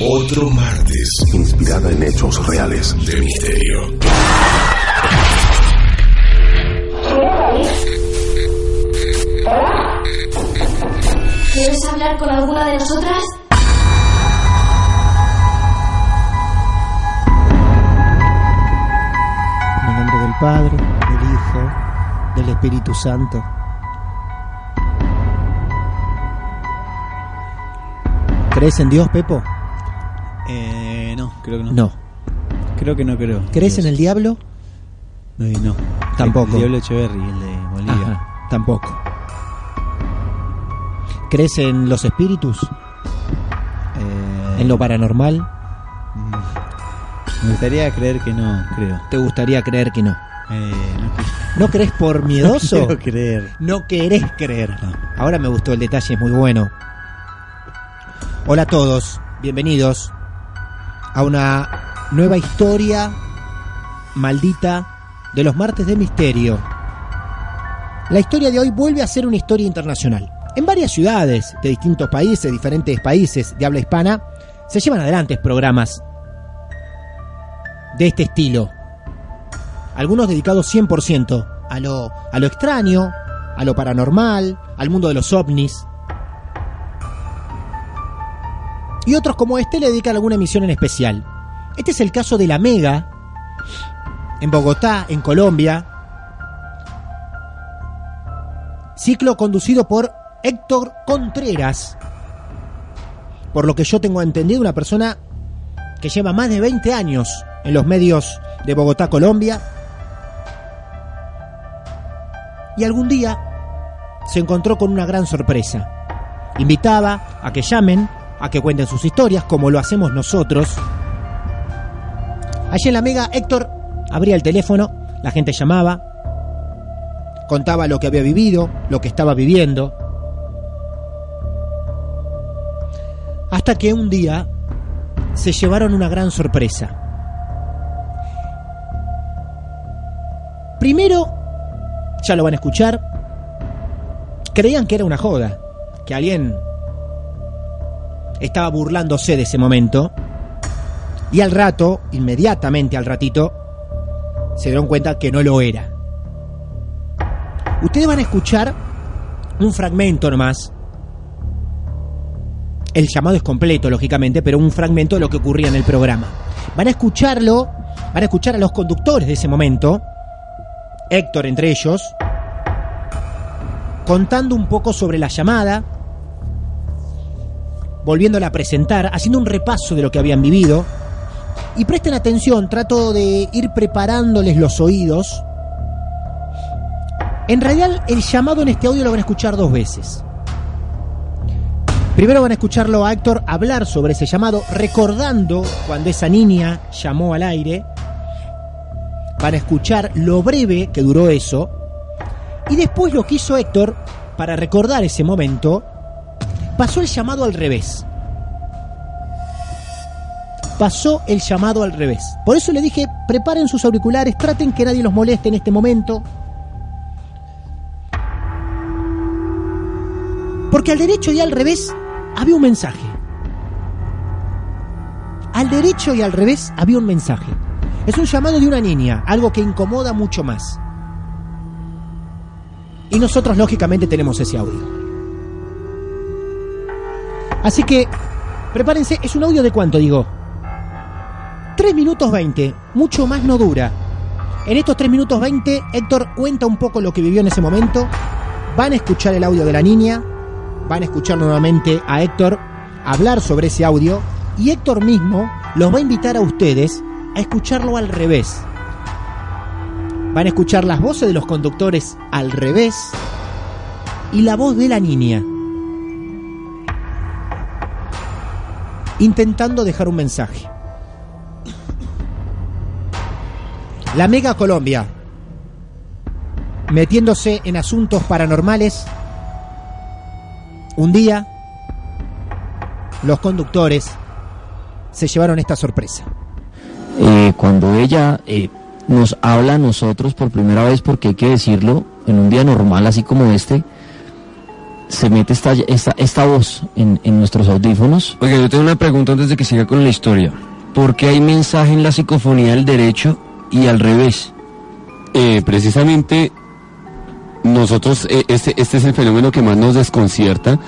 otro martes inspirada en hechos reales. de misterio. ¿Quieres hablar con alguna de nosotras? En el nombre del Padre, del Hijo, del Espíritu Santo. ¿Crees en Dios, Pepo? Eh, no, creo que no. No. Creo que no creo. ¿Crees en el diablo? Eh, no. Tampoco. El Diablo Echeverry, el de Bolivia. Ajá, tampoco. ¿Crees en los espíritus? Eh, ¿En lo paranormal? mm, Me gustaría creer que no, creo. ¿Te gustaría creer que no? Eh, no, ¿No crees por no miedoso? quiero creer. No querés creer. No. Ahora me gustó el detalle, es muy bueno. Hola a todos, bienvenidos a una nueva historia maldita de los martes de misterio. La historia de hoy vuelve a ser una historia internacional. En varias ciudades de distintos países, diferentes países de habla hispana, se llevan adelante programas de este estilo. Algunos dedicados 100% a lo, a lo extraño, a lo paranormal, al mundo de los ovnis. Y otros como este le dedican alguna emisión en especial. Este es el caso de La Mega, en Bogotá, en Colombia. Ciclo conducido por Héctor Contreras. Por lo que yo tengo entendido, una persona que lleva más de 20 años en los medios de Bogotá, Colombia. Y algún día se encontró con una gran sorpresa. Invitaba a que llamen, a que cuenten sus historias, como lo hacemos nosotros. Allí en la Mega, Héctor abría el teléfono, la gente llamaba, contaba lo que había vivido, lo que estaba viviendo. Hasta que un día se llevaron una gran sorpresa. Primero, ya lo van a escuchar, creían que era una joda, que alguien estaba burlándose de ese momento. Y al rato, inmediatamente al ratito, se dieron cuenta que no lo era. Ustedes van a escuchar un fragmento nomás. El llamado es completo, lógicamente, pero un fragmento de lo que ocurría en el programa. Van a escucharlo, van a escuchar a los conductores de ese momento, Héctor entre ellos, contando un poco sobre la llamada, volviéndola a presentar, haciendo un repaso de lo que habían vivido. Y presten atención, trato de ir preparándoles los oídos. En realidad, el llamado en este audio lo van a escuchar dos veces. Primero van a escucharlo a Héctor hablar sobre ese llamado, recordando cuando esa niña llamó al aire. Van a escuchar lo breve que duró eso. Y después lo que hizo Héctor, para recordar ese momento, pasó el llamado al revés. Pasó el llamado al revés. Por eso le dije, preparen sus auriculares, traten que nadie los moleste en este momento. Porque al derecho y al revés había un mensaje. Al derecho y al revés había un mensaje. Es un llamado de una niña, algo que incomoda mucho más. Y nosotros lógicamente tenemos ese audio. Así que, prepárense, es un audio de cuánto, digo. 3 minutos 20, mucho más no dura. En estos 3 minutos 20, Héctor cuenta un poco lo que vivió en ese momento. Van a escuchar el audio de la niña, van a escuchar nuevamente a Héctor hablar sobre ese audio y Héctor mismo los va a invitar a ustedes a escucharlo al revés. Van a escuchar las voces de los conductores al revés y la voz de la niña. Intentando dejar un mensaje. La Mega Colombia, metiéndose en asuntos paranormales. Un día, los conductores se llevaron esta sorpresa. Eh, cuando ella eh, nos habla a nosotros por primera vez, porque hay que decirlo, en un día normal así como este, se mete esta, esta, esta voz en, en nuestros audífonos. Oiga, yo tengo una pregunta antes de que siga con la historia. ¿Por qué hay mensaje en la psicofonía del derecho y al revés? Eh, precisamente nosotros, eh, este, este es el fenómeno que más nos desconcierta.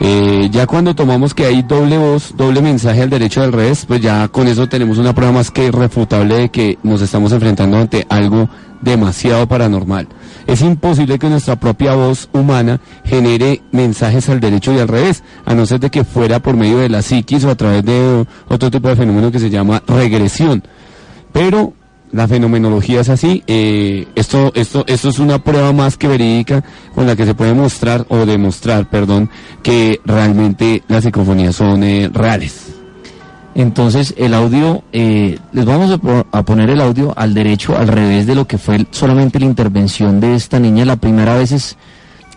Eh, ya cuando tomamos que hay doble voz, doble mensaje al derecho al revés, pues ya con eso tenemos una prueba más que irrefutable de que nos estamos enfrentando ante algo demasiado paranormal. Es imposible que nuestra propia voz humana genere mensajes al derecho y al revés, a no ser de que fuera por medio de la psiquis o a través de otro tipo de fenómeno que se llama regresión. Pero la fenomenología es así. eh, esto, esto, esto es una prueba más que verídica con la que se puede mostrar o demostrar, perdón, que realmente las psicofonías son eh, reales. Entonces el audio, eh, les vamos a, po- a poner el audio al derecho, al revés de lo que fue solamente la intervención de esta niña. La primera vez es,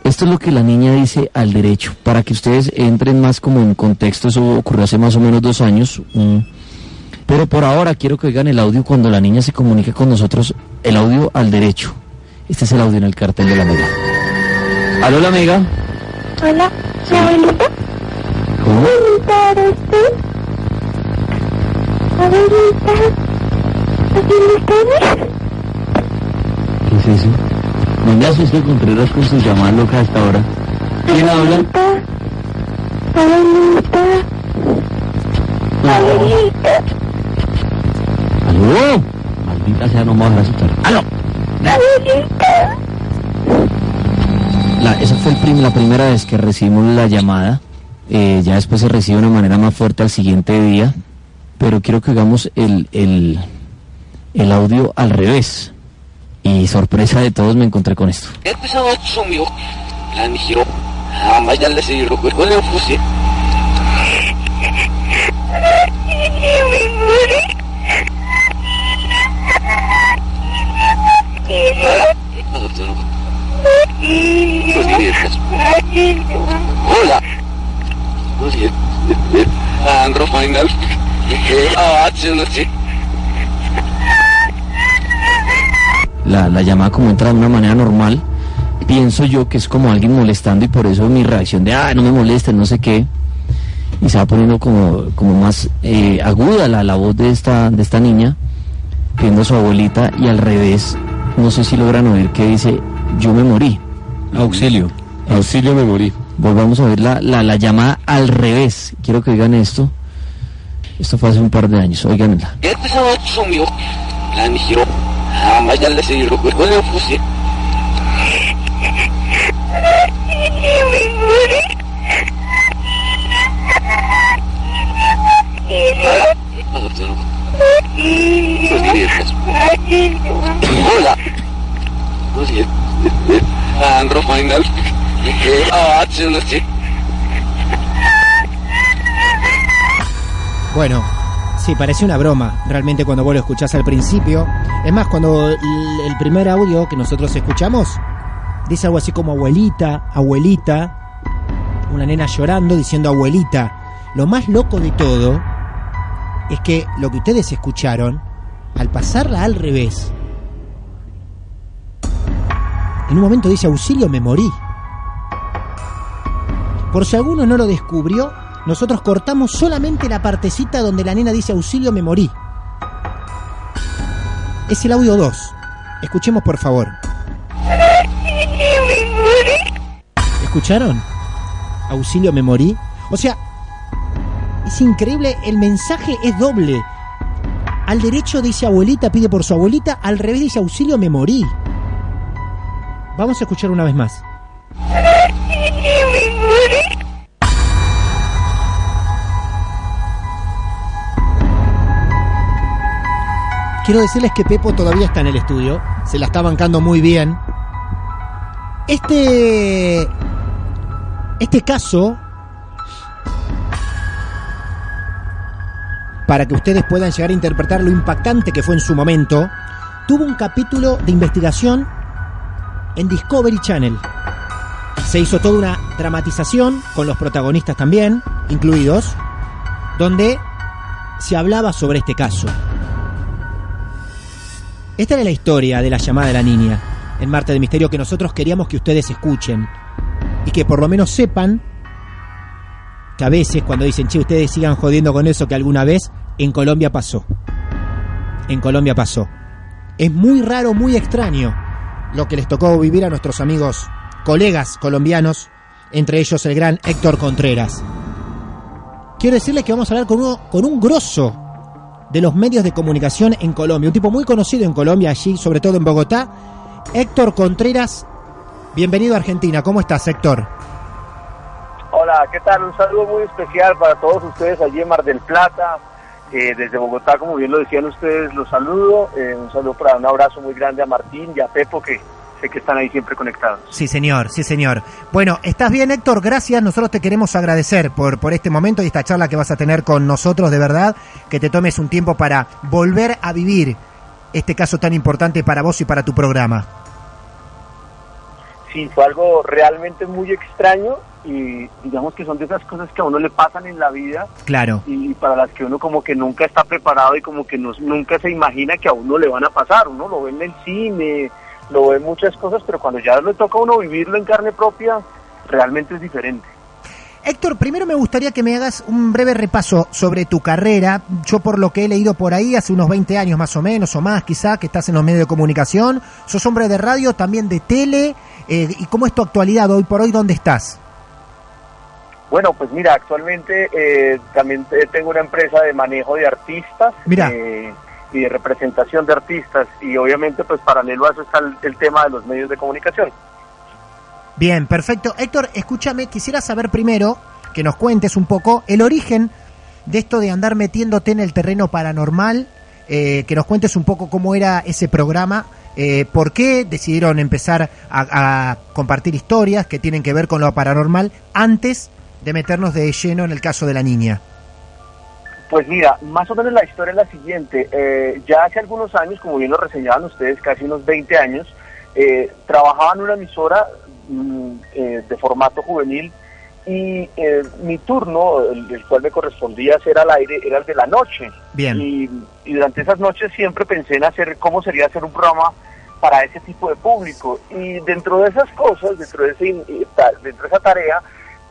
esto es lo que la niña dice al derecho, para que ustedes entren más como en contexto, eso ocurrió hace más o menos dos años. Pero por ahora quiero que oigan el audio cuando la niña se comunique con nosotros, el audio al derecho. Este es el audio en el cartel de la mega. ¿Aló la mega? Hola, ¿mi abuelita? ¿Cómo? Abuelita, ¿eres tú? Abuelita, ¿aquí me tienes? ¿Qué es eso? No me asuste Contreras con sus llamadas locas hasta ahora. ¿Quién habla? Abuelita, abuelita, ¿Aló? Maldita sea, no me vas a asustar. ¡Aló! abuelita. La, esa fue el prim- la primera vez que recibimos la llamada. Eh, ya después se recibe de una manera más fuerte al siguiente día. Pero quiero que hagamos el, el, el audio al revés. Y sorpresa de todos me encontré con esto. Ah. La, la llamada como entra de una manera normal. Pienso yo que es como alguien molestando y por eso mi reacción de, ah, no me molesten, no sé qué. Y se va poniendo como, como más eh, aguda la, la voz de esta, de esta niña, pidiendo a su abuelita y al revés, no sé si logran oír que dice, yo me morí. Auxilio. Auxilio me morí. Volvamos a ver la, la, la llamada al revés. Quiero que oigan esto. Esto fue hace un par de años. Oiganla. Hola. Final. Ah. Bueno, sí, parece una broma, realmente cuando vos lo escuchás al principio. Es más, cuando el primer audio que nosotros escuchamos dice algo así como abuelita, abuelita, una nena llorando diciendo abuelita. Lo más loco de todo es que lo que ustedes escucharon, al pasarla al revés, en un momento dice auxilio, me morí. Por si alguno no lo descubrió, nosotros cortamos solamente la partecita donde la nena dice auxilio, me morí. Es el audio 2. Escuchemos por favor. ¿Escucharon? Auxilio, me morí. O sea, es increíble, el mensaje es doble. Al derecho dice abuelita, pide por su abuelita. Al revés dice auxilio, me morí. Vamos a escuchar una vez más. Quiero decirles que Pepo todavía está en el estudio. Se la está bancando muy bien. Este. Este caso. Para que ustedes puedan llegar a interpretar lo impactante que fue en su momento. Tuvo un capítulo de investigación en Discovery Channel. Se hizo toda una dramatización con los protagonistas también, incluidos, donde se hablaba sobre este caso. Esta era la historia de la llamada de la niña en Marte de Misterio que nosotros queríamos que ustedes escuchen y que por lo menos sepan que a veces cuando dicen, che, ustedes sigan jodiendo con eso que alguna vez en Colombia pasó. En Colombia pasó. Es muy raro, muy extraño lo que les tocó vivir a nuestros amigos, colegas colombianos, entre ellos el gran Héctor Contreras. Quiero decirles que vamos a hablar con, uno, con un grosso de los medios de comunicación en Colombia, un tipo muy conocido en Colombia, allí, sobre todo en Bogotá, Héctor Contreras. Bienvenido a Argentina, ¿cómo estás, Héctor? Hola, ¿qué tal? Un saludo muy especial para todos ustedes allí en Mar del Plata. Eh, desde Bogotá, como bien lo decían ustedes, los saludo. Eh, un saludo para un abrazo muy grande a Martín y a Pepo, que sé que están ahí siempre conectados. Sí, señor, sí, señor. Bueno, estás bien, Héctor, gracias. Nosotros te queremos agradecer por, por este momento y esta charla que vas a tener con nosotros, de verdad, que te tomes un tiempo para volver a vivir este caso tan importante para vos y para tu programa. Sí, fue algo realmente muy extraño y digamos que son de esas cosas que a uno le pasan en la vida Claro. y para las que uno como que nunca está preparado y como que no- nunca se imagina que a uno le van a pasar. Uno lo ve en el cine, lo ve en muchas cosas, pero cuando ya le toca a uno vivirlo en carne propia, realmente es diferente. Héctor, primero me gustaría que me hagas un breve repaso sobre tu carrera. Yo por lo que he leído por ahí, hace unos 20 años más o menos, o más quizá, que estás en los medios de comunicación. Sos hombre de radio, también de tele. eh, ¿Y cómo es tu actualidad hoy por hoy? ¿Dónde estás? Bueno, pues mira, actualmente eh, también te- tengo una empresa de manejo de artistas Mira. eh, y de representación de artistas y obviamente pues paralelo a eso está el, el tema de los medios de comunicación. Bien, perfecto. Héctor, escúchame, quisiera saber primero que nos cuentes un poco el origen de esto de andar metiéndote en el terreno paranormal, eh, que nos cuentes un poco cómo era ese programa, eh, por qué decidieron empezar a, a compartir historias que tienen que ver con lo paranormal antes de meternos de lleno en el caso de la niña. Pues mira, más o menos la historia es la siguiente. Eh, ya hace algunos años, como bien lo reseñaban ustedes, casi unos 20 años, eh, trabajaba en una emisora mm, eh, de formato juvenil y mi turno, el, el cual me correspondía hacer al aire, era el de la noche. Bien. Y, y durante esas noches siempre pensé en hacer cómo sería hacer un programa para ese tipo de público. Y dentro de esas cosas, dentro de, ese, in- ta- dentro de esa tarea,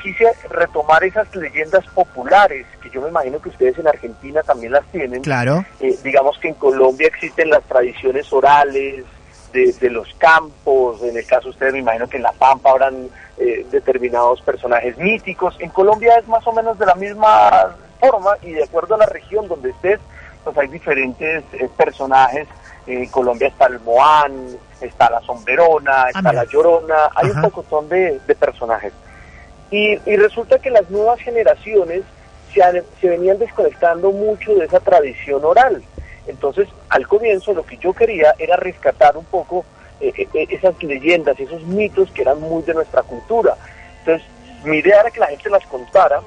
quise retomar esas leyendas populares, que yo me imagino que ustedes en Argentina también las tienen. Claro. Eh, digamos que en Colombia existen las tradiciones orales de, de los campos, en el caso de ustedes me imagino que en La Pampa habrán eh, determinados personajes míticos. En Colombia es más o menos de la misma forma y de acuerdo a la región donde estés, pues hay diferentes eh, personajes. En Colombia está el Moán, está la Sombrerona, está mira. la Llorona, hay Ajá. un pocotón de, de personajes. Y, y resulta que las nuevas generaciones se, han- se venían desconectando mucho de esa tradición oral. Entonces, al comienzo lo que yo quería era rescatar un poco eh, eh, esas leyendas, esos mitos que eran muy de nuestra cultura. Entonces, mi idea era que la gente las contara,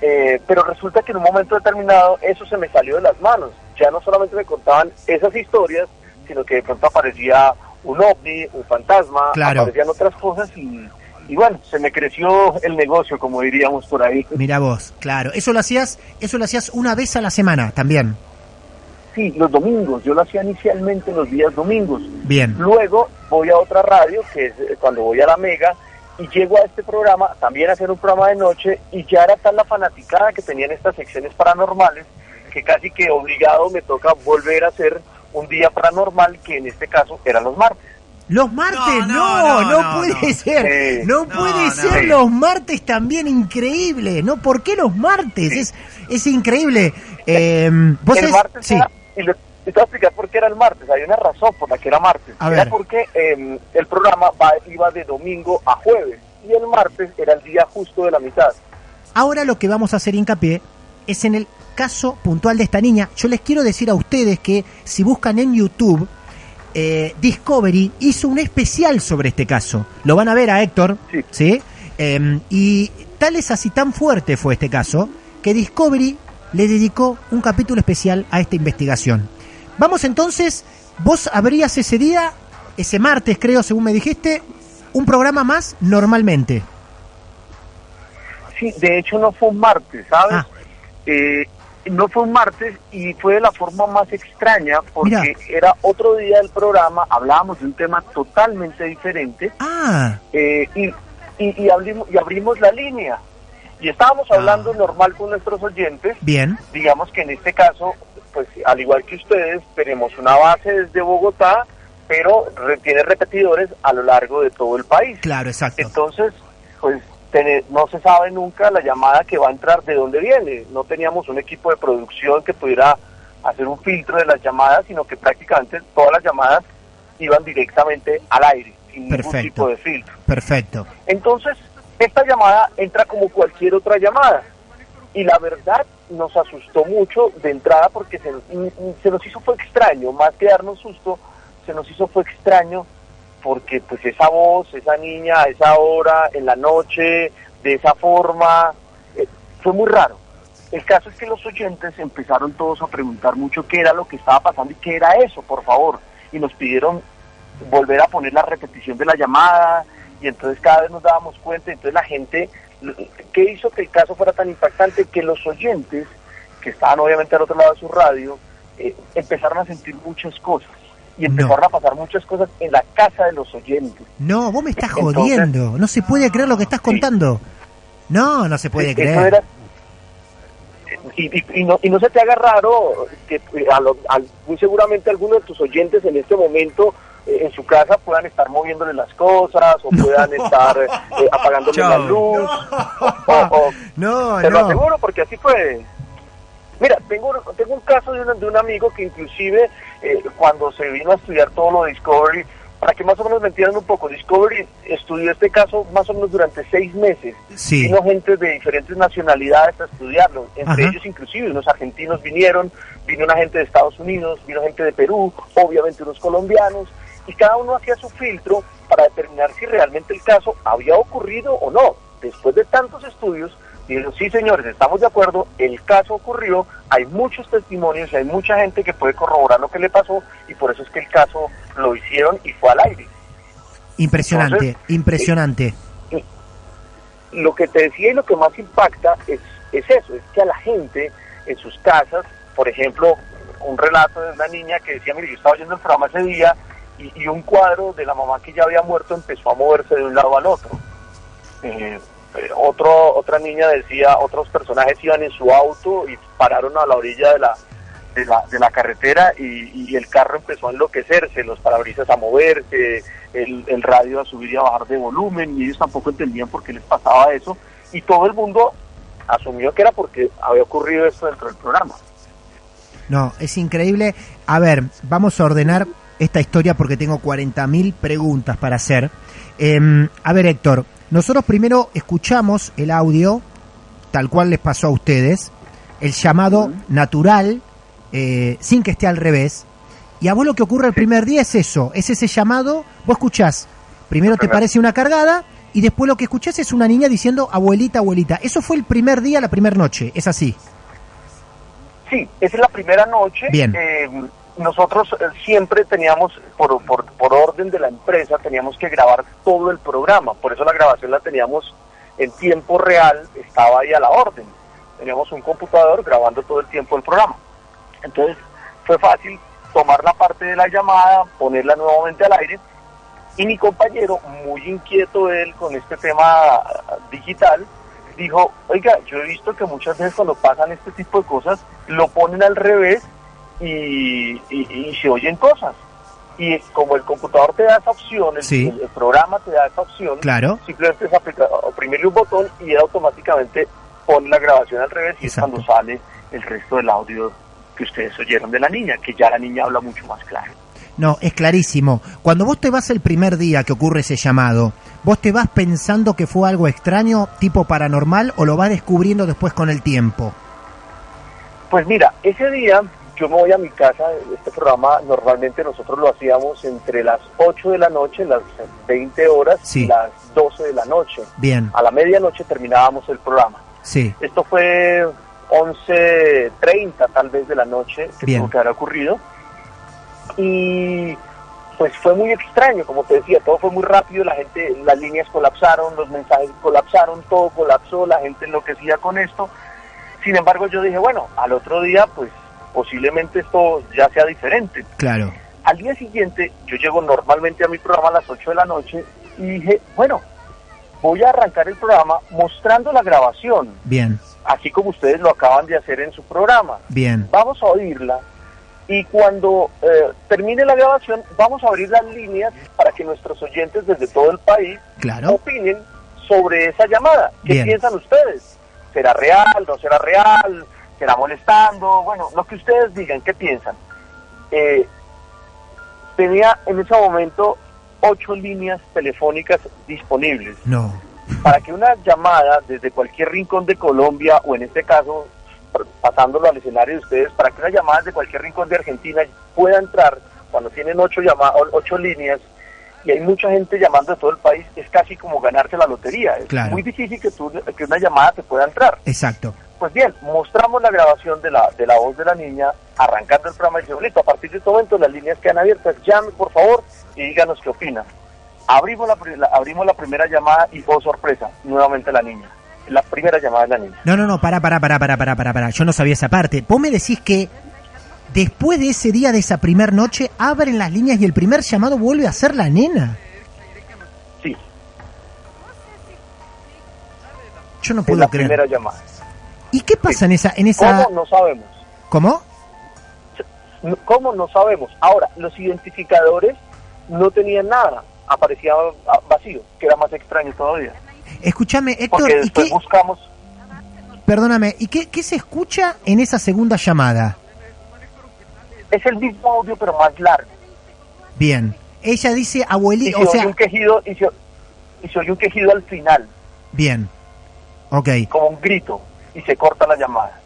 eh, pero resulta que en un momento determinado eso se me salió de las manos. Ya no solamente me contaban esas historias, sino que de pronto aparecía un ovni, un fantasma, Claro. aparecían otras cosas y, y bueno, se me creció el negocio, como diríamos por ahí. Mira vos, claro. Eso lo hacías, eso lo hacías una vez a la semana también. Sí, los domingos, yo lo hacía inicialmente los días domingos. Bien. Luego voy a otra radio, que es eh, cuando voy a la Mega, y llego a este programa, también a hacer un programa de noche, y ya era tal la fanaticada que tenían estas secciones paranormales, que casi que obligado me toca volver a hacer un día paranormal, que en este caso eran los martes. Los martes, no, no, puede ser. No, puede ser los martes también increíble. ¿No? ¿Por qué los martes? Es, es increíble. Eh, ¿vos el martes sí. era- y le, Y te voy a explicar por qué era el martes. Hay una razón por la que era martes. A era ver. porque eh, el programa va- iba de domingo a jueves. Y el martes era el día justo de la mitad. Ahora lo que vamos a hacer hincapié es en el caso puntual de esta niña. Yo les quiero decir a ustedes que si buscan en YouTube, eh, Discovery hizo un especial sobre este caso. Lo van a ver a Héctor, ¿sí? Em, y tal es así, tan fuerte fue este caso, que Discovery le dedicó un capítulo especial a esta investigación. Vamos entonces, vos abrías ese día, ese martes creo, según me dijiste, un programa más normalmente. Sí, de hecho no fue un martes, ¿sabes? Ah. Eh, no fue un martes y fue de la forma más extraña porque Mira. era otro día del programa, hablábamos de un tema totalmente diferente Ah, eh, y, y, y abrimos, y abrimos la línea. Y estábamos hablando normal con nuestros oyentes, bien. digamos que en este caso, pues al igual que ustedes, tenemos una base desde Bogotá, pero tiene repetidores a lo largo de todo el país. Claro, exacto. Entonces, pues tene- no se sabe nunca la llamada que va a entrar de dónde viene. No teníamos un equipo de producción que pudiera hacer un filtro de las llamadas, sino que prácticamente todas las llamadas iban directamente al aire, sin ningún Perfecto. tipo de filtro. Perfecto. Entonces, esta llamada entra como cualquier otra llamada. Y la verdad nos asustó mucho de entrada porque se, se nos hizo fue extraño, más que darnos susto, se nos hizo fue extraño porque pues esa voz, esa niña a esa hora, en la noche, de esa forma, eh, fue muy raro. El caso es que los oyentes empezaron todos a preguntar mucho qué era lo que estaba pasando y qué era eso, por favor. Y nos pidieron volver a poner la repetición de la llamada y entonces cada vez nos dábamos cuenta, entonces la gente, ¿qué hizo que el caso fuera tan impactante? Que los oyentes, que estaban obviamente al otro lado de su radio, eh, empezaron a sentir muchas cosas y empezaron a pasar muchas cosas en la casa de los oyentes. No, vos me estás Entonces- jodiendo. No se puede creer lo que estás contando. No, no se puede creer. era- y, y- y no, y no se te haga raro que eh, a lo- al- muy seguramente algunos de tus oyentes en este momento eh, en su casa puedan estar moviéndole las cosas o puedan estar eh, apagándole la luz. o- o- No, te lo no. aseguro porque así fue. Mira, tengo, tengo un caso de, una- de un amigo que inclusive eh, cuando se vino a estudiar todo lo de Discovery, para que más o menos me entiendan un poco, Discovery estudió este caso más o menos durante seis meses. Sí. Vino gente de diferentes nacionalidades a estudiarlo, entre Ajá. ellos inclusive unos argentinos vinieron, vino una gente de Estados Unidos, vino gente de Perú, obviamente unos colombianos, y cada uno hacía su filtro para determinar si realmente el caso había ocurrido o no. Después de tantos estudios, dijeron, sí señores, estamos de acuerdo, el caso ocurrió, hay muchos testimonios y hay mucha gente que puede corroborar lo que le pasó y por eso es que el caso lo hicieron y fue al aire. Impresionante, Entonces, impresionante. lo que te decía y lo que más impacta es, es eso, es que a la gente en sus casas, por ejemplo, un relato de una niña que decía, mire, yo estaba oyendo el programa ese día y, y un cuadro de la mamá que ya había muerto empezó a moverse de un lado al otro. Eh, eh, otro, otra niña decía, otros personajes iban en su auto y pararon a la orilla de la, de la, de la carretera y, el carro empezó a enloquecerse, los parabrisas a moverse, el, el radio a subir y a bajar de volumen y ellos tampoco entendían por qué les pasaba eso y todo el mundo asumió que era porque había ocurrido esto dentro del programa. No, es increíble. A ver, vamos a ordenar esta historia porque tengo 40.000 preguntas para hacer. Em, a ver, Héctor, nosotros primero escuchamos el audio, tal cual les pasó a ustedes, el llamado natural, eh, sin que esté al revés. Y a vos lo que ocurre el primer día es eso, es ese llamado, vos escuchás, primero te parece una cargada y después lo que escuchás es una niña diciendo abuelita, abuelita. Eso fue el primer día, la primera noche, es así. Sí, esa es la primera noche. Bien. Eh, nosotros eh, siempre teníamos, por, por, por orden de la empresa, teníamos que grabar todo el programa. Por eso la grabación la teníamos en tiempo real, estaba ahí a la orden. Teníamos un computador grabando todo el tiempo el programa. Entonces fue fácil tomar la parte de la llamada, ponerla nuevamente al aire. Y mi compañero, muy inquieto él con este tema digital, dijo, oiga, yo he visto que muchas veces cuando pasan este tipo de cosas, lo ponen al revés y, y- y se oyen cosas. Y como el computador te da esa opción, el, Sí. el- el programa te da esa opción, Claro. simplemente es aplicar, oprimirle un botón y él automáticamente pone la grabación al revés y es cuando sale el resto del audio que ustedes oyeron de la niña, que ya la niña habla mucho más claro. No, es clarísimo. Cuando vos te vas el primer día que ocurre ese llamado, ¿vos te vas pensando que fue algo extraño, tipo paranormal, o lo vas descubriendo después con el tiempo? Pues mira, ese día yo me voy a mi casa, este programa normalmente nosotros lo hacíamos entre las 8 de la noche, las 20 horas Sí. y las 12 de la noche. Bien, A la medianoche terminábamos el programa. sí, Esto fue 11.30 tal vez de la noche que Bien. tuvo que haber ocurrido. Y pues fue muy extraño, como te decía, todo fue muy rápido, la gente, las líneas colapsaron, los mensajes colapsaron, todo colapsó, la gente enloquecía con esto. Sin embargo, yo dije, bueno, al otro día, pues posiblemente esto ya sea diferente. claro. Al día siguiente, yo llego normalmente a mi programa a las 8 de la noche y dije, bueno, voy a arrancar el programa mostrando la grabación, Bien, así como ustedes lo acaban de hacer en su programa. bien, Vamos a oírla y cuando eh, termine la grabación vamos a abrir las líneas para que nuestros oyentes desde todo el país claro. opinen sobre esa llamada. ¿Qué Bien. piensan ustedes? ¿Será real? ¿No será real? ¿Será molestando? Bueno, lo que ustedes digan, ¿qué piensan? Eh, tenía en ese momento ocho líneas telefónicas disponibles No, para que una llamada desde cualquier rincón de Colombia o en este caso pasándolo al escenario de ustedes, para que una llamada desde cualquier rincón de Argentina pueda entrar cuando tienen ocho llamadas, ocho líneas y hay mucha gente llamando de todo el país, es casi como ganarse la lotería. Es Claro. muy difícil que, tú, que una llamada te pueda entrar. exacto. Pues bien, mostramos la grabación de la, de la voz de la niña arrancando el programa y dice, "Bonito, a partir de este momento las líneas quedan abiertas, llame por favor y díganos qué opina. Abrimos la, la- abrimos la primera llamada y fue sorpresa, nuevamente la niña. La primera llamada de la niña. No, no, no, pará, pará, pará, pará, pará, pará, pará. Yo no sabía esa parte. Vos me decís que después de ese día, de esa primer noche, abren las líneas y el primer llamado vuelve a ser la nena. Sí, Yo no es puedo la creer. primera llamada. ¿Y qué pasa en esa, en esa? ¿Cómo? No sabemos. ¿Cómo? ¿Cómo? No sabemos. Ahora, los identificadores no tenían nada, aparecía vacío, que era más extraño todavía. Escúchame, Héctor, Porque ¿y qué, buscamos perdóname, ¿y qué, qué se escucha en esa segunda llamada? es el mismo audio pero más largo. Bien. Ella dice abuelita, o sea, un quejido y se, y se oye un quejido al final, bien. Ok. como un grito, y se corta la llamada.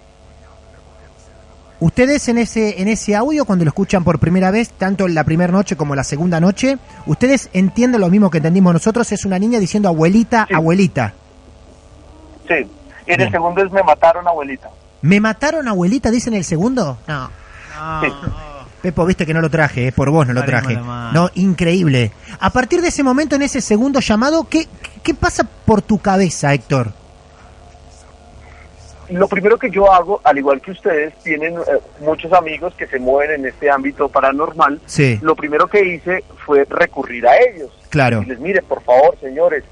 Ustedes en ese en ese audio cuando lo escuchan por primera vez, tanto en la primera noche como la segunda noche, ustedes entienden lo mismo que entendimos nosotros, es una niña diciendo abuelita, Sí. abuelita. Sí. Y en Bien. el segundo es me mataron abuelita. ¿Me mataron abuelita? Dice en el segundo. No. Sí. Pepo, viste que no lo traje, es por vos no lo traje. No, increíble. A partir de ese momento, en ese segundo llamado, ¿qué, qué pasa por tu cabeza, Héctor? Lo primero que yo hago, al igual que ustedes, tienen eh, muchos amigos que se mueven en este ámbito paranormal. Sí. Lo primero que hice fue recurrir a ellos. Claro. Y les mire, por favor, señores,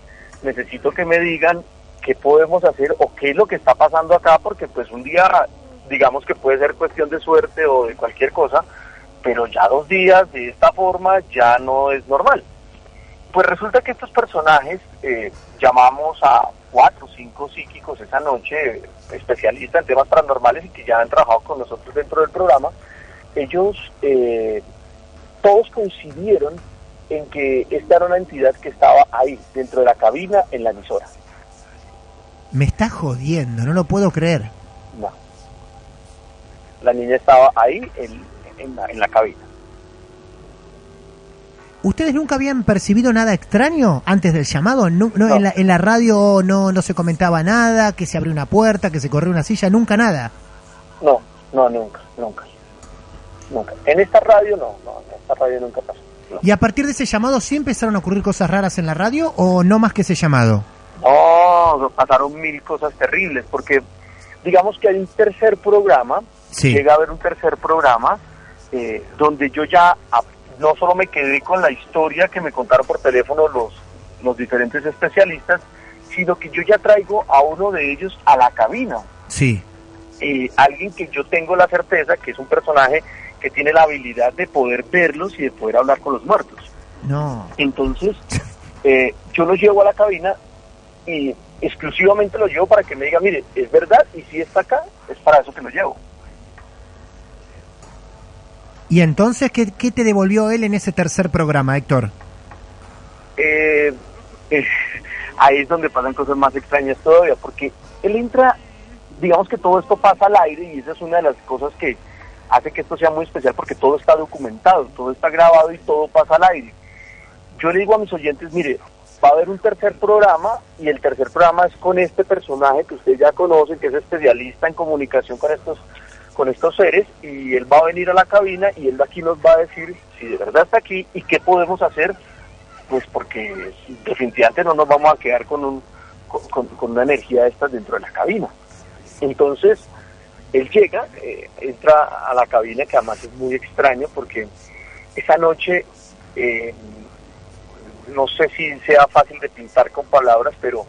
necesito que me digan qué podemos hacer o qué es lo que está pasando acá, porque pues un día, digamos que puede ser cuestión de suerte o de cualquier cosa, pero ya dos días de esta forma ya no es normal. Pues resulta que estos personajes, eh, llamamos a cuatro o cinco psíquicos esa noche, especialistas en temas paranormales y que ya han trabajado con nosotros dentro del programa, ellos eh, todos coincidieron en que esta era una entidad que estaba ahí, dentro de la cabina, en la emisora. Me está jodiendo, no lo puedo creer. No. La niña estaba ahí en, en la, en la cabina. ¿Ustedes nunca habían percibido nada extraño antes del llamado? No, no, No. En, la, en la radio no, no se comentaba nada, que se abrió una puerta, que se corrió una silla, nunca nada. No, no, nunca, nunca. Nunca. En esta radio no, no, en esta radio nunca pasó. ¿Y a partir de ese llamado sí empezaron a ocurrir cosas raras en la radio o no más que ese llamado? No, pasaron mil cosas terribles, porque digamos que hay un tercer programa, Sí. llega a haber un tercer programa, eh, donde yo ya no solo me quedé con la historia que me contaron por teléfono los, los diferentes especialistas, sino que yo ya traigo a uno de ellos a la cabina. Sí. eh, alguien que yo tengo la certeza que es un personaje que tiene la habilidad de poder verlos y de poder hablar con los muertos. No. Entonces, eh, yo lo llevo a la cabina y exclusivamente lo llevo para que me diga, mire, es verdad y si está acá, es para eso que lo llevo. ¿Y entonces qué, qué te devolvió él en ese tercer programa, Héctor? Eh, eh, ahí es donde pasan cosas más extrañas todavía, porque él entra, digamos que todo esto pasa al aire y esa es una de las cosas que hace que esto sea muy especial porque todo está documentado, todo está grabado y todo pasa al aire. Yo le digo a mis oyentes, mire, va a haber un tercer programa y el tercer programa es con este personaje que ustedes ya conocen, que es especialista en comunicación con estos con estos seres y él va a venir a la cabina y él de aquí nos va a decir si de verdad está aquí y qué podemos hacer, pues porque definitivamente no nos vamos a quedar con, un, con, una energía de estas dentro de la cabina. Entonces, él llega, eh, entra a la cabina, que además es muy extraño porque esa noche, eh, no sé si sea fácil de pintar con palabras, pero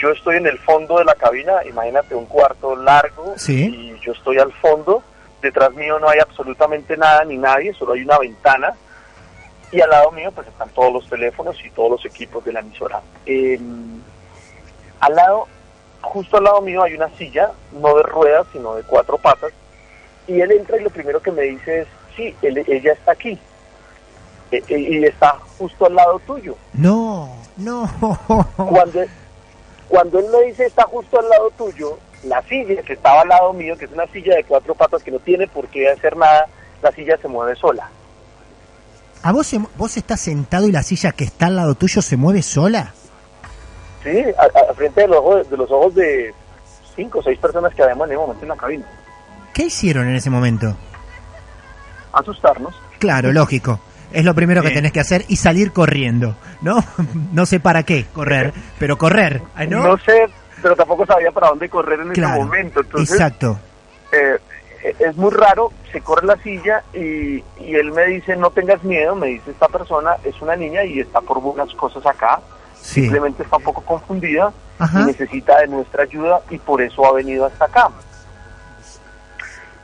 yo estoy en el fondo de la cabina, imagínate un cuarto largo y yo estoy al fondo, detrás mío no hay absolutamente nada ni nadie, solo hay una ventana y al lado mío pues están todos los teléfonos y todos los equipos de la emisora. Eh, al lado, justo al lado mío hay una silla, no de ruedas, sino de cuatro patas, y él entra y lo primero que me dice es, sí, él, ella está aquí, e- e- y está justo al lado tuyo. No, no. Cuando, cuando él me dice está justo al lado tuyo, la silla que estaba al lado mío, que es una silla de cuatro patas que no tiene por qué hacer nada, la silla se mueve sola. ¿A vos, vos estás sentado y la silla que está al lado tuyo se mueve sola? Sí, a, a frente de los, ojos, de los ojos de cinco o seis personas que habíamos en ese momento en la cabina. ¿Qué hicieron en ese momento? Asustarnos. Claro, lógico. Es lo primero que tenés que hacer y salir corriendo, ¿no? No sé para qué correr, pero correr, ¿ah, ¿no? ¿no? sé, pero tampoco sabía para dónde correr en Claro, ese momento. Entonces, Exacto. eh, es muy raro, se corre la silla y, y él me dice, no tengas miedo, me dice esta persona, es una niña y está por unas cosas acá, Sí. simplemente está un poco confundida Ajá. y necesita de nuestra ayuda y por eso ha venido hasta acá.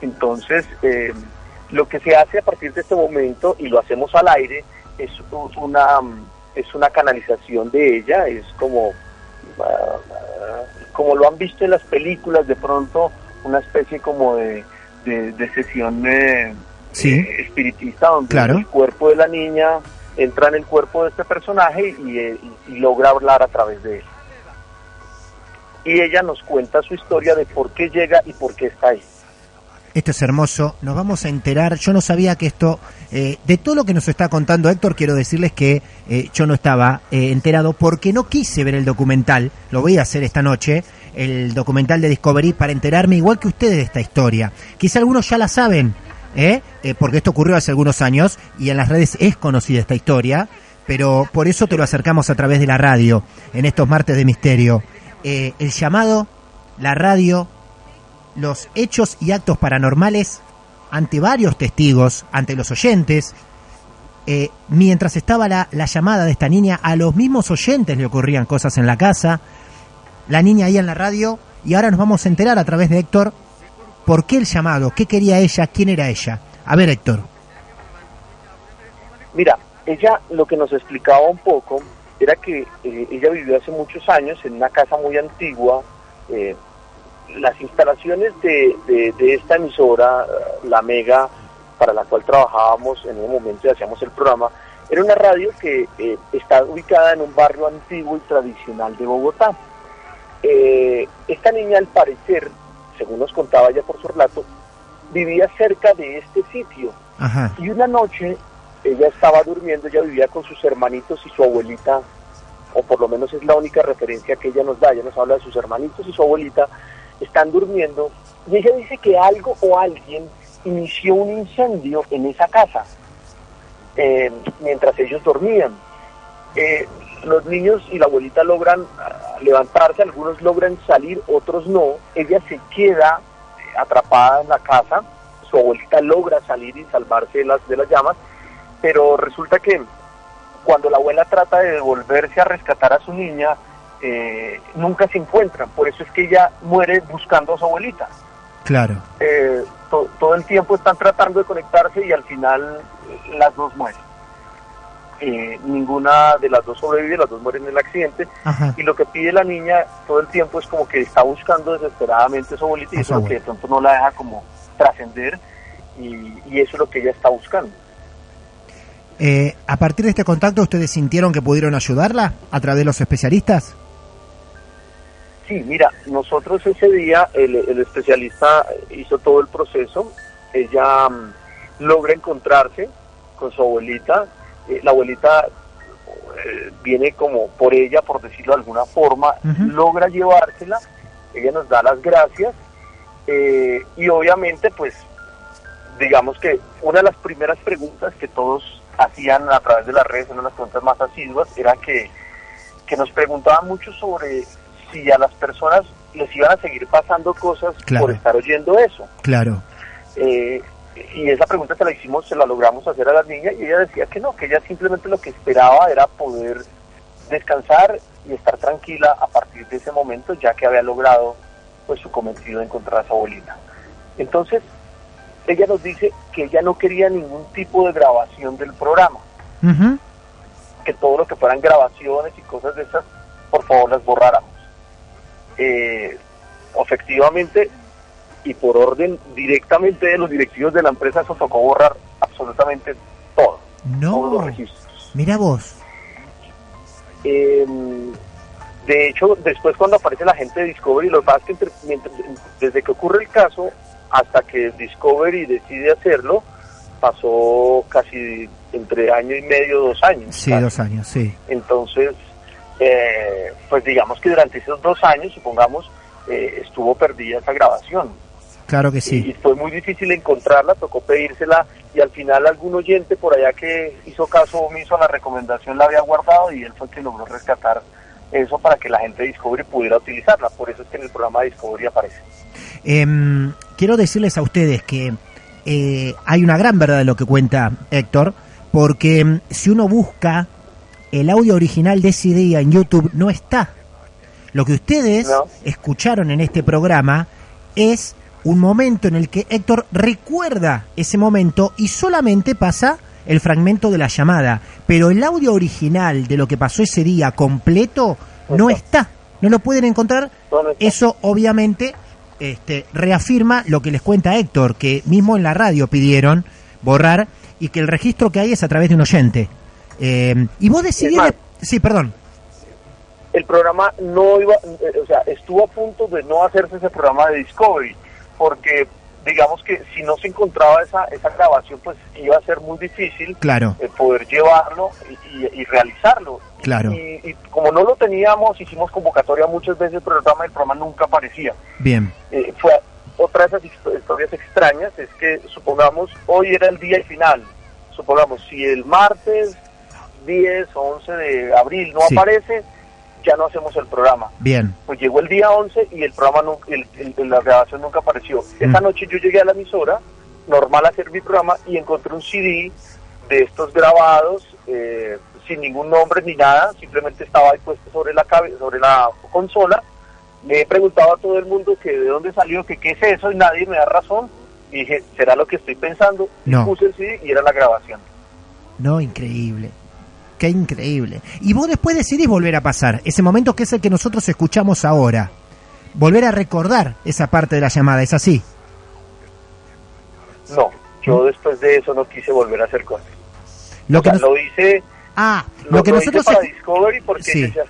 Entonces, eh, lo que se hace a partir de este momento, y lo hacemos al aire, es una, mm, es una canalización de ella, es como, ah, ah, como lo han visto en las películas, de pronto una especie como de, de, de sesión eh, Sí. eh, espiritista, donde Claro. el cuerpo de la niña entra en el cuerpo de este personaje y, eh, y- y logra hablar a través de él. Y ella nos cuenta su historia de por qué llega y por qué está ahí. Esto es hermoso, nos vamos a enterar. Yo no sabía que esto, eh, de todo lo que nos está contando Héctor, quiero decirles que eh, yo no estaba eh, enterado porque no quise ver el documental. Lo voy a hacer esta noche, el documental de Discovery, para enterarme igual que ustedes de esta historia. Quizá algunos ya la saben, porque esto ocurrió hace algunos años y en las redes es conocida esta historia, pero por eso te lo acercamos a través de la radio, en estos martes de misterio. El llamado, la radio, los hechos y actos paranormales ante varios testigos, ante los oyentes. Eh, mientras estaba la, la llamada de esta niña, a los mismos oyentes le ocurrían cosas en la casa. La niña ahí en la radio. Y ahora nos vamos a enterar a través de Héctor por qué el llamado, qué quería ella, quién era ella. A ver, Héctor. Mira, ella lo que nos explicaba un poco era que eh, ella vivió hace muchos años en una casa muy antigua. eh, las instalaciones de, de- de esta emisora, la Mega, para la cual trabajábamos en un momento y hacíamos el programa, era una radio que eh, está ubicada en un barrio antiguo y tradicional de Bogotá. Eh, esta niña, al parecer, según nos contaba ella por su relato, vivía cerca de este sitio. Ajá. Y una noche ella estaba durmiendo, ella vivía con sus hermanitos y su abuelita, o por lo menos es la única referencia que ella nos da, ella nos habla de sus hermanitos y su abuelita, están durmiendo, y ella dice que algo o alguien inició un incendio en esa casa, eh, mientras ellos dormían. Eh, los niños y la abuelita logran ah, levantarse, algunos logran salir, otros no, ella se queda eh, atrapada en la casa, su abuelita logra salir y salvarse de las, de las llamas, pero resulta que cuando la abuela trata de devolverse a rescatar a su niña, eh, nunca se encuentran, por eso es que ella muere buscando a su abuelita. Claro. Eh, to- todo el tiempo están tratando de conectarse y al final eh, las dos mueren. Eh, ninguna de las dos sobrevive, las dos mueren en el accidente Ajá. y lo que pide la niña todo el tiempo es como que está buscando desesperadamente a su abuelita y eso es lo que de pronto no la deja como trascender y, y eso es lo que ella está buscando. Eh, a partir de este contacto, ¿ustedes sintieron que pudieron ayudarla a través de los especialistas? Sí, mira, nosotros ese día, el, el especialista hizo todo el proceso, ella mm, logra encontrarse con su abuelita, eh, la abuelita eh, viene como por ella, por decirlo de alguna forma, logra llevársela, ella nos da las gracias. Eh, y obviamente pues digamos que una de las primeras preguntas que todos hacían a través de las redes, una de las preguntas más asiduas, era que, que nos preguntaban mucho sobre si a las personas les iban a seguir pasando cosas Claro. por estar oyendo eso. Claro. Eh, y esa pregunta se la hicimos, se la logramos hacer a la niña y ella decía que no, que ella simplemente lo que esperaba era poder descansar y estar tranquila a partir de ese momento ya que había logrado pues su cometido de encontrar a su abuelita. Entonces, ella nos dice que ella no quería ningún tipo de grabación del programa, que todo lo que fueran grabaciones y cosas de esas, por favor las borráramos. Eh, efectivamente, y por orden directamente de los directivos de la empresa, eso tocó borrar absolutamente todo, todos los No. registros. Mira vos. Eh, de hecho, después cuando aparece la gente de Discovery, lo que pasa es que entre- mientras- desde que ocurre el caso hasta que Discovery decide hacerlo, pasó casi entre año y medio, dos años. Sí, dos años, sí. Entonces, eh, pues digamos que durante esos dos años, supongamos, eh, estuvo perdida esa grabación. Claro que Y sí. fue muy difícil encontrarla, tocó pedírsela y al final algún oyente por allá que hizo caso omiso a la recomendación la había guardado y él fue el que logró rescatar eso para que la gente de Discovery pudiera utilizarla. Por eso es que en el programa de Discovery aparece. Em, quiero decirles a ustedes que eh, hay una gran verdad de lo que cuenta Héctor, porque em, si uno busca el audio original de ese día en YouTube, no está. Lo que ustedes No. escucharon en este programa es un momento en el que Héctor recuerda ese momento y solamente pasa el fragmento de la llamada, pero el audio original de lo que pasó ese día completo no está. No lo pueden encontrar. Eso obviamente este, reafirma lo que les cuenta Héctor, que mismo en la radio pidieron borrar y que el registro que hay es a través de un oyente. Eh, y vos decidiste... Sí, perdón. El programa no iba, eh, o sea, estuvo a punto de no hacerse ese programa de Discovery, porque digamos que si no se encontraba esa, esa grabación, pues iba a ser muy difícil Claro. eh, poder llevarlo y, y- y realizarlo. Claro. Y, y como no lo teníamos, hicimos convocatoria muchas veces, pero el programa, el programa nunca aparecía. Bien. Eh, fue otra de esas histo- historias extrañas, es que supongamos, hoy era el día final, supongamos, si el martes 10 o 11 de abril no Sí. aparece, ya no hacemos el programa. Bien. Pues llegó el día 11 y el programa, nunca, el- el- la grabación nunca apareció. Esa Mm. noche yo llegué a la emisora, normal a hacer mi programa, y encontré un CD de estos grabados, eh, sin ningún nombre ni nada, simplemente estaba ahí puesto sobre la, cabe- sobre la consola. Le he preguntado a todo el mundo que de dónde salió, que qué es eso, y nadie me da razón. Y dije, ¿será lo que estoy pensando? Y No. puse el CD y era la grabación. No, increíble. Qué increíble. Y vos después decidís volver a pasar ese momento que es el que nosotros escuchamos ahora. Volver a recordar esa parte de la llamada, ¿es así? No, yo después de eso no quise volver a hacer cosas. Lo O que sea, nos- lo hice Ah, lo, lo que lo nosotros... hice para Discovery porque Sí. ya-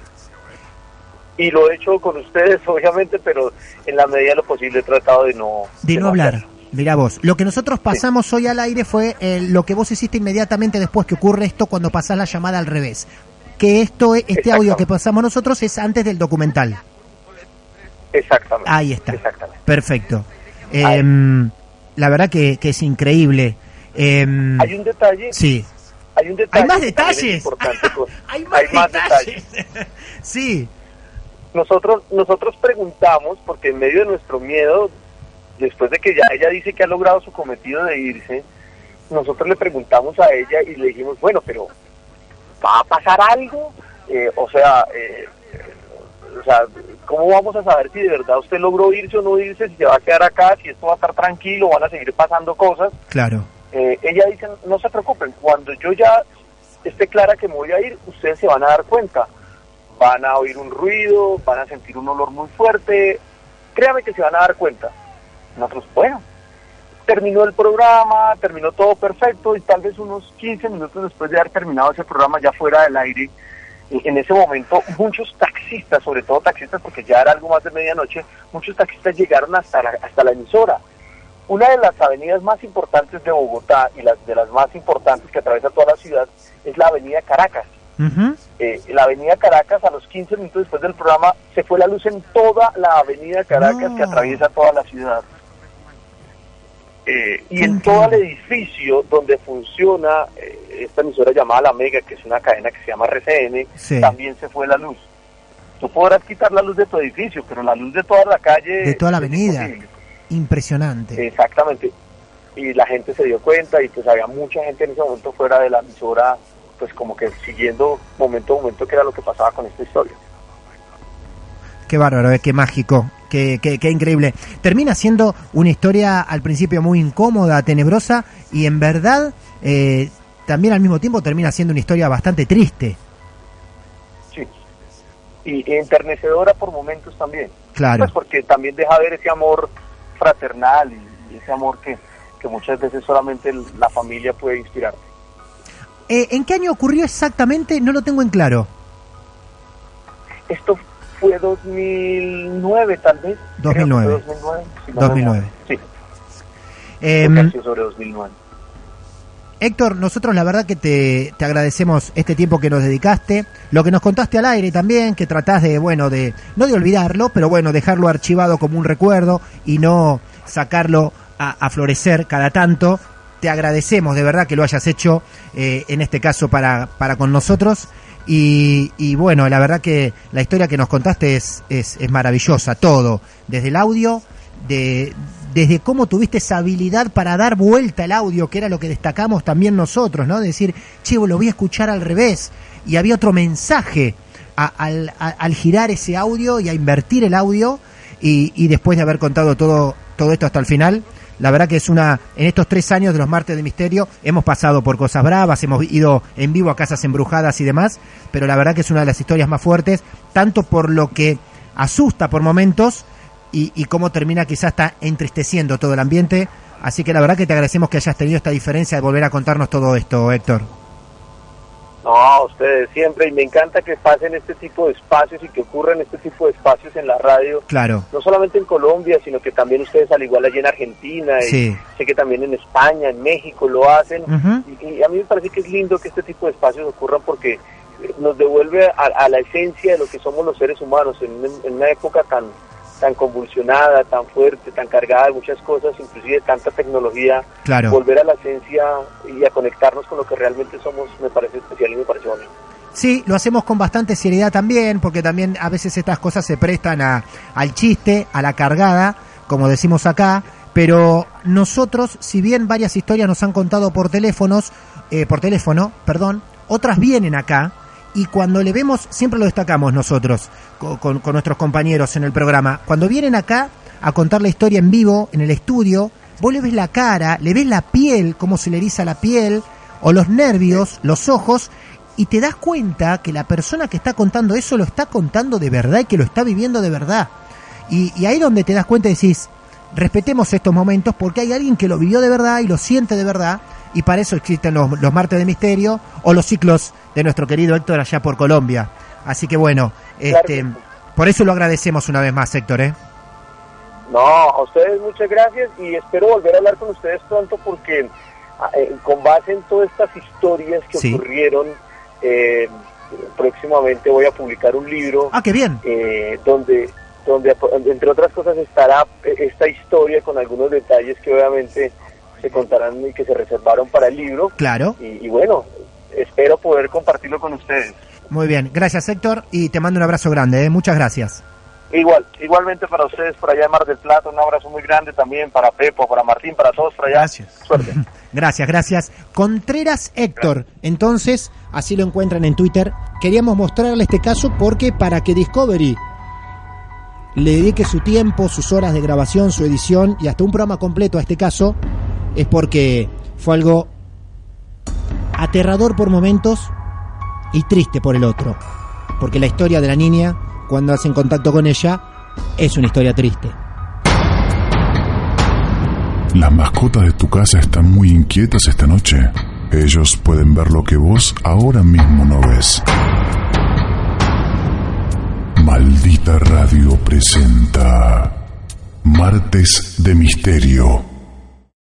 y lo he hecho con ustedes obviamente pero en la medida de lo posible he tratado de no De no hablar. Mirá vos, lo que nosotros pasamos hoy al aire fue eh, lo que vos hiciste inmediatamente después que ocurre esto cuando pasás la llamada al revés. Que esto, este audio que pasamos nosotros es antes del documental. exactamente Ahí está. exactamente Perfecto. Em, la verdad que, que es increíble. Em, hay un detalle Sí. hay un detalle Hay más detalles. importante, pues. Hay más detalles. sí nosotros nosotros preguntamos porque en medio de nuestro miedo después de que ya ella dice que ha logrado su cometido de irse nosotros le preguntamos a ella y le dijimos bueno pero va a pasar algo Eh, o sea eh, o sea, ¿cómo vamos a saber si de verdad usted logró irse o no irse, si se va a quedar acá, si esto va a estar tranquilo, van a seguir pasando cosas? Claro. Eh, ella dice, no se preocupen, cuando yo ya esté clara que me voy a ir, ustedes se van a dar cuenta. Van a oír un ruido, van a sentir un olor muy fuerte, créame que se van a dar cuenta. Nosotros, bueno, terminó el programa, terminó todo perfecto y tal vez unos 15 minutos después de haber terminado ese programa ya fuera del aire, eh, en ese momento muchos taxistas, sobre todo taxistas porque ya era algo más de medianoche, muchos taxistas llegaron hasta la, hasta la emisora. Una de las avenidas más importantes de Bogotá y las de las más importantes que atraviesa toda la ciudad es la avenida Caracas. Eh, la avenida Caracas, a los 15 minutos después del programa, se fue la luz en toda la avenida Caracas que atraviesa toda la ciudad. Eh, y en todo el edificio donde funciona eh, esta emisora llamada La Mega, que es una cadena que se llama RCN, Sí. también se fue la luz. Tú podrás quitar la luz de tu edificio, pero la luz de toda la calle... De toda la avenida. Impresionante. Exactamente. Y la gente se dio cuenta y pues había mucha gente en ese momento fuera de la emisora, pues como que siguiendo momento a momento qué era lo que pasaba con esta historia. Qué bárbaro, eh, qué mágico, qué, qué, qué increíble. Termina siendo una historia al principio muy incómoda, tenebrosa y en verdad eh, también al mismo tiempo termina siendo una historia bastante triste. Sí. Y enternecedora por momentos también. Claro. Pues porque también deja ver ese amor fraternal y, ese amor que, que muchas veces solamente la familia puede inspirar. Eh, ¿En qué año ocurrió exactamente? No lo tengo en claro. Esto fue 2009 tal vez. Creo que 2009. fue 2009. si no me 2009. equivoco. Sí, Em, sobre 2009. Héctor, nosotros la verdad que te, te agradecemos este tiempo que nos dedicaste, lo que nos contaste al aire también, que tratás de, bueno, de, no de olvidarlo, pero bueno, dejarlo archivado como un recuerdo y no sacarlo a, a florecer cada tanto. Te agradecemos de verdad que lo hayas hecho, eh, en este caso para, para con nosotros. Y, y bueno, la verdad que la historia que nos contaste es, es, es maravillosa, todo, desde el audio, de, desde cómo tuviste esa habilidad para dar vuelta el audio, que era lo que destacamos también nosotros, ¿no? De decir, che, lo voy a escuchar al revés. Y había otro mensaje a- al, a- al girar ese audio y a invertir el audio. Y, y después de haber contado todo, todo esto hasta el final, la verdad que es una, en estos tres años de los martes de misterio, hemos pasado por cosas bravas, hemos ido en vivo a casas embrujadas y demás, pero la verdad que es una de las historias más fuertes, tanto por lo que asusta por momentos, y, cómo termina quizás está entristeciendo todo el ambiente. Así que la verdad que te agradecemos que hayas tenido esta diferencia de volver a contarnos todo esto, Héctor. No, a ustedes siempre, y me encanta que pasen este tipo de espacios y que ocurran este tipo de espacios en la radio, Claro. no solamente en Colombia, sino que también ustedes al igual allí en Argentina, y Sí. sé que también en España, en México lo hacen, Ujú. y, y a mí me parece que es lindo que este tipo de espacios ocurran porque eh, nos devuelve a, a la esencia de lo que somos los seres humanos en una época tan tan convulsionada, tan fuerte, tan cargada de muchas cosas, inclusive tanta tecnología, Claro. volver a la esencia y a conectarnos con lo que realmente somos me parece especial y me parece bonito. Sí, lo hacemos con bastante seriedad también, porque también a veces estas cosas se prestan a, al chiste, a la cargada, como decimos acá, pero nosotros, si bien varias historias nos han contado por teléfonos, eh, por teléfono, perdón, otras vienen acá, y cuando le vemos, siempre lo destacamos nosotros, co- con, nuestros compañeros en el programa, cuando vienen acá a contar la historia en vivo, en el estudio, vos le ves la cara, le ves la piel, cómo se le eriza la piel, o los nervios, los ojos, y te das cuenta que la persona que está contando eso lo está contando de verdad y que lo está viviendo de verdad. Y, y ahí donde te das cuenta decís, respetemos estos momentos porque hay alguien que lo vivió de verdad y lo siente de verdad, y para eso existen los, los martes de misterio o los ciclos de nuestro querido Héctor allá por Colombia. Así que bueno, Claro este, que sí. por eso lo agradecemos una vez más, Héctor. ¿eh? No, a ustedes muchas gracias y espero volver a hablar con ustedes pronto porque ah, eh, con base en todas estas historias que Sí. ocurrieron, eh, próximamente voy a publicar un libro Ah, qué bien. eh, donde, donde entre otras cosas estará eh, esta historia con algunos detalles que obviamente se contarán y que se reservaron para el libro. Claro. Y, y bueno, espero poder compartirlo con ustedes. Muy bien. Gracias, Héctor, y te mando un abrazo grande. ¿eh? Muchas gracias. Igual, igualmente para ustedes por allá en Mar del Plata, un abrazo muy grande también para Pepo, para Martín, para todos por allá. Gracias. Suerte. Gracias, gracias. Contreras Héctor. Entonces, así lo encuentran en Twitter. Queríamos mostrarle este caso porque para que Discovery le dedique su tiempo, sus horas de grabación, su edición y hasta un programa completo a este caso, es porque fue algo aterrador por momentos y triste por el otro. Porque la historia de la niña, cuando hacen contacto con ella, es una historia triste. Las mascotas de tu casa están muy inquietas esta noche. Ellos pueden ver lo que vos ahora mismo no ves. Maldita Radio presenta Martes de Misterio.